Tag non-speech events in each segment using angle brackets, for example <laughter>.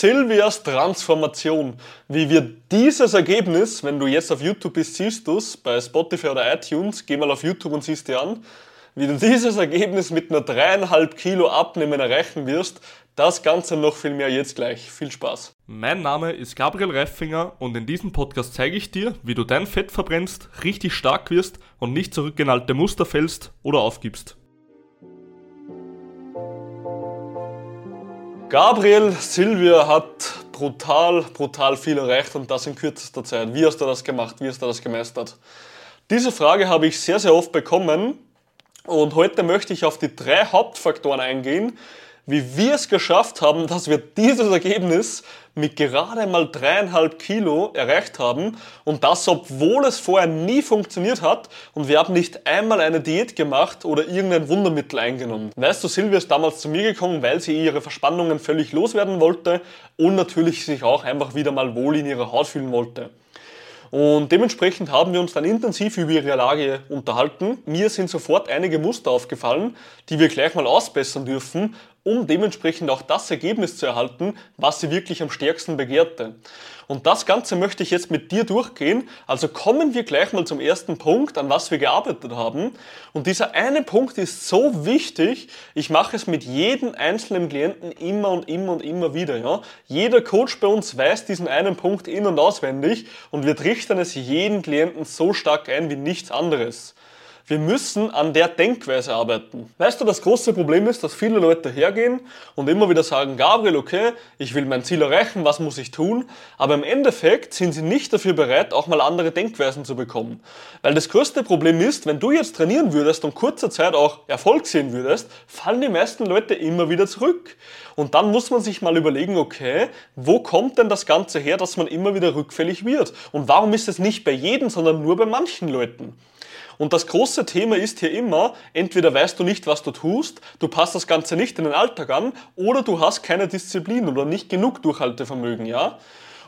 Silvias Transformation. Wie wir dieses Ergebnis, wenn du jetzt auf YouTube bist, siehst du es, bei Spotify oder iTunes, geh mal auf YouTube und siehst dir an, wie du <laughs> dieses Ergebnis mit einer dreieinhalb Kilo Abnehmen erreichen wirst, das Ganze noch viel mehr jetzt gleich. Viel Spaß. Mein Name ist Gabriel Reifinger und in diesem Podcast zeige ich dir, wie du dein Fett verbrennst, richtig stark wirst und nicht zurückgenalte Muster fällst oder aufgibst. Gabriel Silvia hat brutal, brutal viel erreicht und das in kürzester Zeit. Wie hast du das gemacht? Wie hast du das gemeistert? Diese Frage habe ich sehr, sehr oft bekommen und heute möchte ich auf die drei Hauptfaktoren eingehen, wie wir es geschafft haben, dass wir dieses Ergebnis mit gerade mal dreieinhalb Kilo erreicht haben und das, obwohl es vorher nie funktioniert hat und wir haben nicht einmal eine Diät gemacht oder irgendein Wundermittel eingenommen. Weißt du, Silvia ist damals zu mir gekommen, weil sie ihre Verspannungen völlig loswerden wollte und natürlich sich auch einfach wieder mal wohl in ihrer Haut fühlen wollte. Und dementsprechend haben wir uns dann intensiv über ihre Lage unterhalten. Mir sind sofort einige Muster aufgefallen, die wir gleich mal ausbessern dürfen um dementsprechend auch das Ergebnis zu erhalten, was sie wirklich am stärksten begehrte. Und das Ganze möchte ich jetzt mit dir durchgehen. Also kommen wir gleich mal zum ersten Punkt, an was wir gearbeitet haben. Und dieser eine Punkt ist so wichtig. Ich mache es mit jedem einzelnen Klienten immer und immer und immer wieder. Ja? Jeder Coach bei uns weiß diesen einen Punkt in- und auswendig und wir trichtern es jeden Klienten so stark ein wie nichts anderes. Wir müssen an der Denkweise arbeiten. Weißt du, das große Problem ist, dass viele Leute hergehen und immer wieder sagen, Gabriel, okay, ich will mein Ziel erreichen, was muss ich tun? Aber im Endeffekt sind sie nicht dafür bereit, auch mal andere Denkweisen zu bekommen. Weil das größte Problem ist, wenn du jetzt trainieren würdest und kurzer Zeit auch Erfolg sehen würdest, fallen die meisten Leute immer wieder zurück. Und dann muss man sich mal überlegen, okay, wo kommt denn das Ganze her, dass man immer wieder rückfällig wird? Und warum ist es nicht bei jedem, sondern nur bei manchen Leuten? Und das große Thema ist hier immer, entweder weißt du nicht, was du tust, du passt das Ganze nicht in den Alltag an, oder du hast keine Disziplin oder nicht genug Durchhaltevermögen, ja?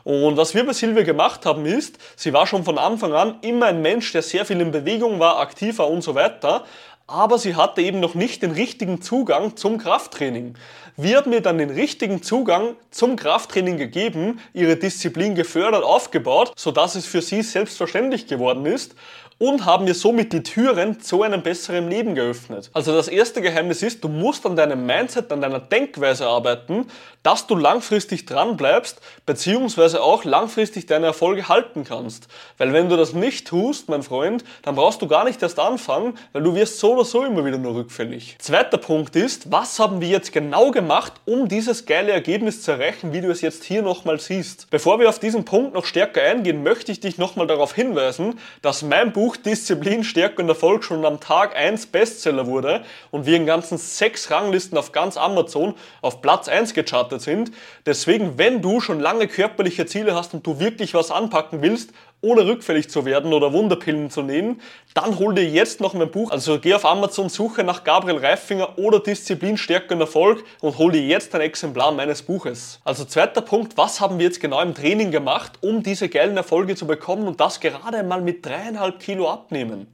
Und was wir bei Silvia gemacht haben ist, sie war schon von Anfang an immer ein Mensch, der sehr viel in Bewegung war, aktiver und so weiter, aber sie hatte eben noch nicht den richtigen Zugang zum Krafttraining. Wir haben ihr dann den richtigen Zugang zum Krafttraining gegeben, ihre Disziplin gefördert, aufgebaut, sodass es für sie selbstverständlich geworden ist und haben mir somit die Türen zu einem besseren Leben geöffnet. Also das erste Geheimnis ist, du musst an deinem Mindset, an deiner Denkweise arbeiten, dass du langfristig dran bleibst, beziehungsweise auch langfristig deine Erfolge halten kannst. Weil wenn du das nicht tust, mein Freund, dann brauchst du gar nicht erst anfangen, weil du wirst so oder so immer wieder nur rückfällig. Zweiter Punkt ist, was haben wir jetzt genau gemacht, um dieses geile Ergebnis zu erreichen, wie du es jetzt hier nochmal siehst. Bevor wir auf diesen Punkt noch stärker eingehen, möchte ich dich nochmal darauf hinweisen, dass mein Buch Buch Disziplin, Stärke und Erfolg schon am Tag 1 Bestseller wurde und wir in ganzen sechs Ranglisten auf ganz Amazon auf Platz 1 gechartet sind. Deswegen, wenn du schon lange körperliche Ziele hast und du wirklich was anpacken willst ohne rückfällig zu werden oder Wunderpillen zu nehmen, dann hol dir jetzt noch mein Buch. Also geh auf Amazon, suche nach Gabriel Reifinger oder Disziplin, Stärke und Erfolg und hol dir jetzt ein Exemplar meines Buches. Also zweiter Punkt, was haben wir jetzt genau im Training gemacht, um diese geilen Erfolge zu bekommen und das gerade einmal mit dreieinhalb Kilo abnehmen?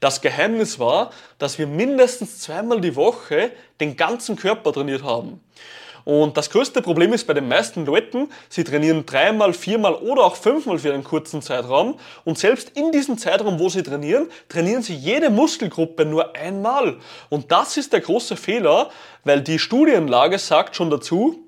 Das Geheimnis war, dass wir mindestens zweimal die Woche den ganzen Körper trainiert haben. Und das größte Problem ist bei den meisten Leuten, sie trainieren dreimal, viermal oder auch fünfmal für einen kurzen Zeitraum. Und selbst in diesem Zeitraum, wo sie trainieren, trainieren sie jede Muskelgruppe nur einmal. Und das ist der große Fehler, weil die Studienlage sagt schon dazu,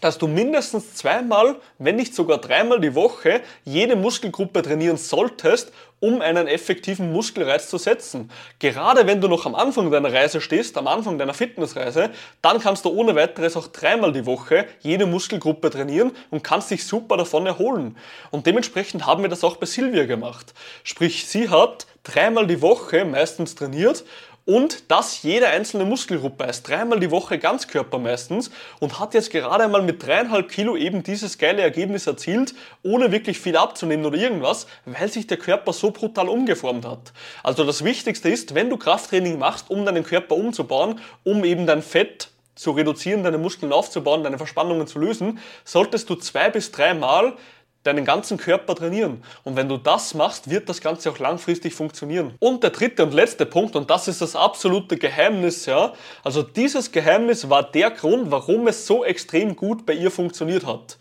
dass du mindestens zweimal, wenn nicht sogar dreimal die Woche jede Muskelgruppe trainieren solltest, um einen effektiven Muskelreiz zu setzen. Gerade wenn du noch am Anfang deiner Reise stehst, am Anfang deiner Fitnessreise, dann kannst du ohne weiteres auch dreimal die Woche jede Muskelgruppe trainieren und kannst dich super davon erholen. Und dementsprechend haben wir das auch bei Silvia gemacht. Sprich, sie hat dreimal die Woche meistens trainiert und das jede einzelne Muskelgruppe ist dreimal die Woche Ganzkörper meistens und hat jetzt gerade einmal mit dreieinhalb Kilo eben dieses geile Ergebnis erzielt, ohne wirklich viel abzunehmen oder irgendwas, weil sich der Körper so brutal umgeformt hat. Also das Wichtigste ist, wenn du Krafttraining machst, um deinen Körper umzubauen, um eben dein Fett zu reduzieren, deine Muskeln aufzubauen, deine Verspannungen zu lösen, solltest du zwei bis dreimal deinen ganzen Körper trainieren. Und wenn du das machst, wird das Ganze auch langfristig funktionieren. Und der dritte und letzte Punkt, und das ist das absolute Geheimnis, ja. Also dieses Geheimnis war der Grund, warum es so extrem gut bei ihr funktioniert hat.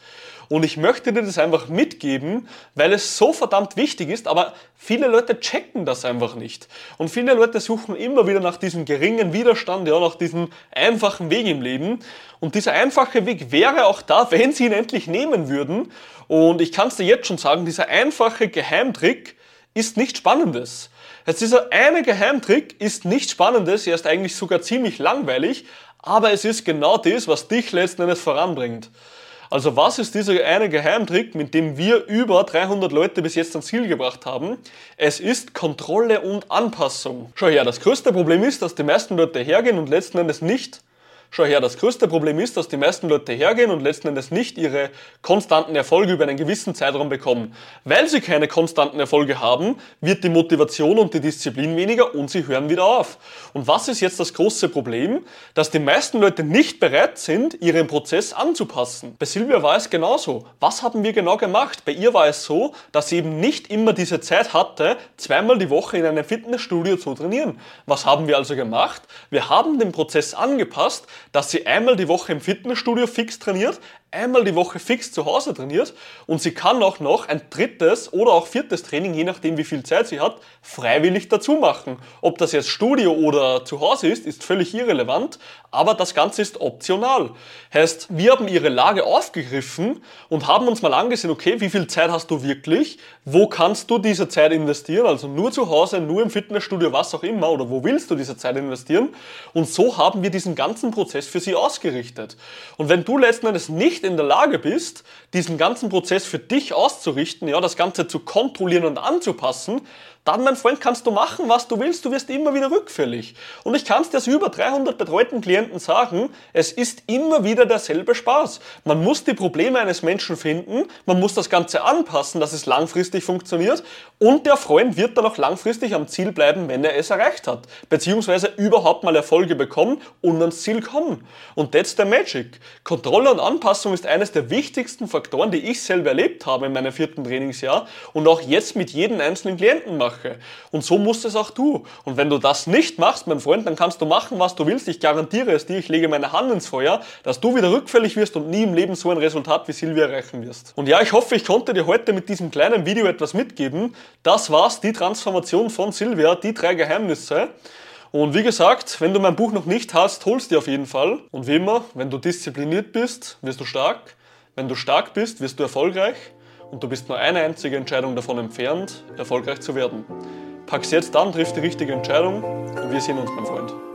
Und ich möchte dir das einfach mitgeben, weil es so verdammt wichtig ist, aber viele Leute checken das einfach nicht. Und viele Leute suchen immer wieder nach diesem geringen Widerstand, ja, nach diesem einfachen Weg im Leben. Und dieser einfache Weg wäre auch da, <laughs> wenn sie ihn endlich nehmen würden. Und ich kann es dir jetzt schon sagen, dieser einfache Geheimtrick ist nichts Spannendes. Jetzt dieser eine Geheimtrick ist nichts Spannendes, er ist eigentlich sogar ziemlich langweilig, aber es ist genau das, was dich letzten Endes voranbringt. Also was ist dieser eine Geheimtrick, mit dem wir über 300 Leute bis jetzt ans Ziel gebracht haben? Es ist Kontrolle und Anpassung. Schau her, das größte Problem ist, dass die meisten Leute hergehen und letzten Endes nicht Schau her, das größte Problem ist, dass die meisten Leute hergehen und letzten Endes nicht ihre konstanten Erfolge über einen gewissen Zeitraum bekommen. Weil sie keine konstanten Erfolge haben, wird die Motivation und die Disziplin weniger und sie hören wieder auf. Und was ist jetzt das große Problem? Dass die meisten Leute nicht bereit sind, ihren Prozess anzupassen. Bei Silvia war es genauso. Was haben wir genau gemacht? Bei ihr war es so, dass sie eben nicht immer diese Zeit hatte, zweimal die Woche in einem Fitnessstudio zu trainieren. Was haben wir also gemacht? Wir haben den Prozess angepasst, dass sie einmal die Woche im Fitnessstudio fix trainiert, einmal die Woche fix zu Hause trainiert und sie kann auch noch ein drittes oder auch viertes Training, je nachdem wie viel Zeit sie hat, freiwillig dazu machen. Ob das jetzt Studio oder zu Hause ist, ist völlig irrelevant, aber das Ganze ist optional. Heißt, wir haben ihre Lage aufgegriffen und haben uns mal angesehen, okay, wie viel Zeit hast du wirklich? Wo kannst du diese Zeit investieren? Also nur zu Hause, nur im Fitnessstudio, was auch immer, oder wo willst du diese Zeit investieren? Und so haben wir diesen ganzen Prozess für sie ausgerichtet. Und wenn du letzten Endes nicht nicht in der Lage bist, diesen ganzen Prozess für dich auszurichten, ja, das Ganze zu kontrollieren und anzupassen, dann, mein Freund, kannst du machen, was du willst, du wirst immer wieder rückfällig. Und ich kann es dir aus über 300 betreuten Klienten sagen, es ist immer wieder derselbe Spaß. Man muss die Probleme eines Menschen finden, man muss das Ganze anpassen, dass es langfristig funktioniert und der Freund wird dann auch langfristig am Ziel bleiben, wenn er es erreicht hat. Beziehungsweise überhaupt mal Erfolge bekommen und ans Ziel kommen. Und that's the magic. Kontrolle und Anpassung ist eines der wichtigsten Faktoren, die ich selber erlebt habe in meinem vierten Trainingsjahr und auch jetzt mit jedem einzelnen Klienten mache. Sache. Und so musst es auch du. Und wenn du das nicht machst, mein Freund, dann kannst du machen, was du willst. Ich garantiere es dir, ich lege meine Hand ins Feuer, dass du wieder rückfällig wirst und nie im Leben so ein Resultat wie Silvia erreichen wirst. Und ja, ich hoffe, ich konnte dir heute mit diesem kleinen Video etwas mitgeben. Das war's, die Transformation von Silvia, die drei Geheimnisse. Und wie gesagt, wenn du mein Buch noch nicht hast, holst dir auf jeden Fall. Und wie immer, wenn du diszipliniert bist, wirst du stark. Wenn du stark bist, wirst du erfolgreich und du bist nur eine einzige Entscheidung davon entfernt, erfolgreich zu werden. Pack's jetzt an, triff die richtige Entscheidung und wir sehen uns, mein Freund.